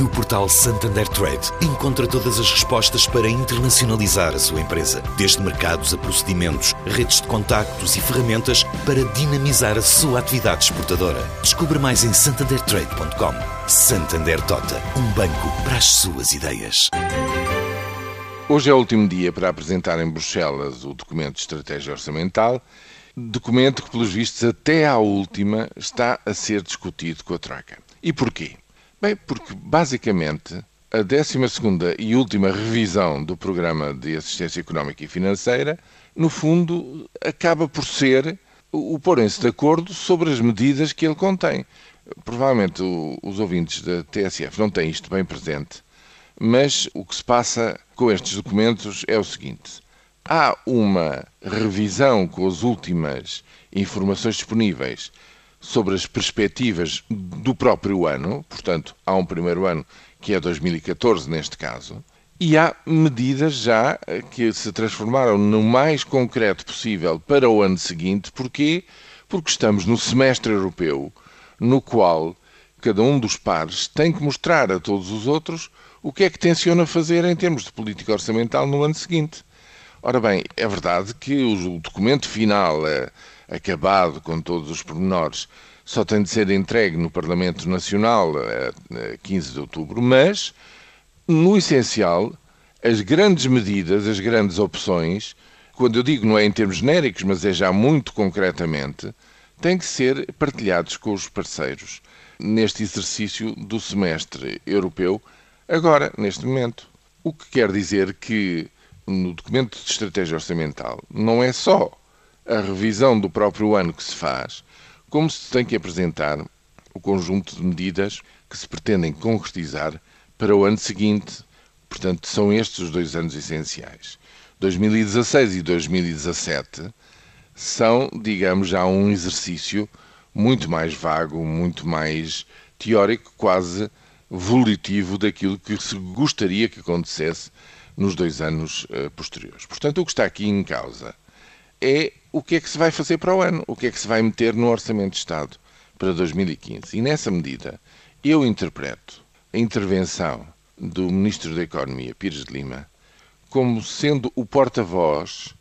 No portal Santander Trade, encontra todas as respostas para internacionalizar a sua empresa, desde mercados a procedimentos, redes de contactos e ferramentas para dinamizar a sua atividade exportadora. Descubra mais em santandertrade.com. Santander Tota, um banco para as suas ideias. Hoje é o último dia para apresentar em Bruxelas o documento de estratégia orçamental, documento que, pelos vistos, até à última está a ser discutido com a Troika. E porquê? Bem, porque basicamente a 12 e última revisão do Programa de Assistência Económica e Financeira, no fundo, acaba por ser o porem-se de acordo sobre as medidas que ele contém. Provavelmente os ouvintes da TSF não têm isto bem presente, mas o que se passa com estes documentos é o seguinte: há uma revisão com as últimas informações disponíveis sobre as perspectivas do próprio ano, portanto, há um primeiro ano que é 2014 neste caso, e há medidas já que se transformaram no mais concreto possível para o ano seguinte. Porquê? Porque estamos no semestre europeu, no qual cada um dos pares tem que mostrar a todos os outros o que é que tenciona fazer em termos de política orçamental no ano seguinte. Ora bem, é verdade que o documento final, é acabado com todos os pormenores, só tem de ser entregue no Parlamento Nacional a 15 de outubro, mas, no essencial, as grandes medidas, as grandes opções, quando eu digo não é em termos genéricos, mas é já muito concretamente, têm que ser partilhados com os parceiros neste exercício do semestre europeu, agora, neste momento. O que quer dizer que no documento de estratégia orçamental não é só a revisão do próprio ano que se faz, como se tem que apresentar o conjunto de medidas que se pretendem concretizar para o ano seguinte. Portanto, são estes os dois anos essenciais. 2016 e 2017 são, digamos, já um exercício muito mais vago, muito mais teórico, quase volitivo daquilo que se gostaria que acontecesse nos dois anos uh, posteriores. Portanto, o que está aqui em causa é o que é que se vai fazer para o ano, o que é que se vai meter no Orçamento de Estado para 2015. E nessa medida, eu interpreto a intervenção do Ministro da Economia, Pires de Lima, como sendo o porta-voz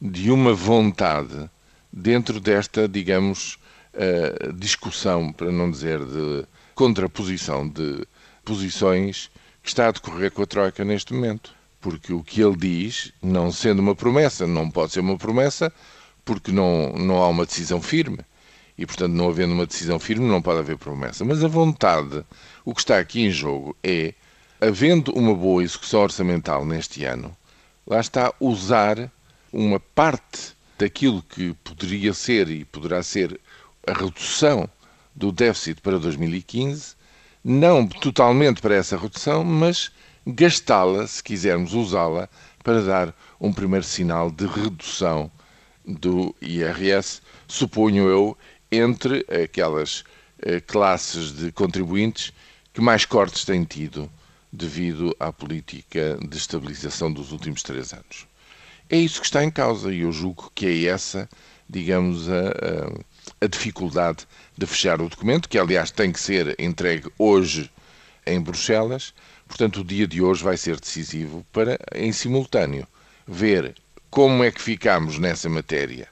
de uma vontade dentro desta, digamos, uh, discussão, para não dizer de contraposição de posições que está a decorrer com a Troika neste momento porque o que ele diz, não sendo uma promessa, não pode ser uma promessa, porque não, não há uma decisão firme. E, portanto, não havendo uma decisão firme, não pode haver promessa. Mas a vontade, o que está aqui em jogo é, havendo uma boa execução orçamental neste ano, lá está usar uma parte daquilo que poderia ser e poderá ser a redução do déficit para 2015, não totalmente para essa redução, mas gastá-la, se quisermos usá-la, para dar um primeiro sinal de redução do IRS, suponho eu, entre aquelas eh, classes de contribuintes que mais cortes têm tido devido à política de estabilização dos últimos três anos. É isso que está em causa e eu julgo que é essa, digamos, a, a, a dificuldade de fechar o documento, que aliás tem que ser entregue hoje em Bruxelas. Portanto, o dia de hoje vai ser decisivo para, em simultâneo, ver como é que ficamos nessa matéria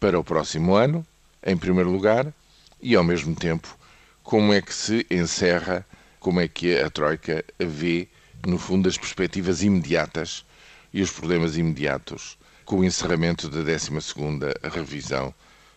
para o próximo ano, em primeiro lugar, e ao mesmo tempo como é que se encerra, como é que a Troika vê, no fundo, as perspectivas imediatas e os problemas imediatos com o encerramento da 12ª revisão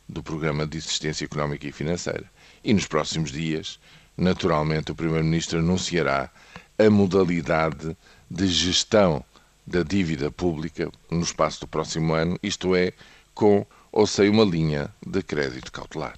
do Programa de Assistência Económica e Financeira. E nos próximos dias, naturalmente, o Primeiro-Ministro anunciará a modalidade de gestão da dívida pública no espaço do próximo ano, isto é, com ou sem uma linha de crédito cautelar.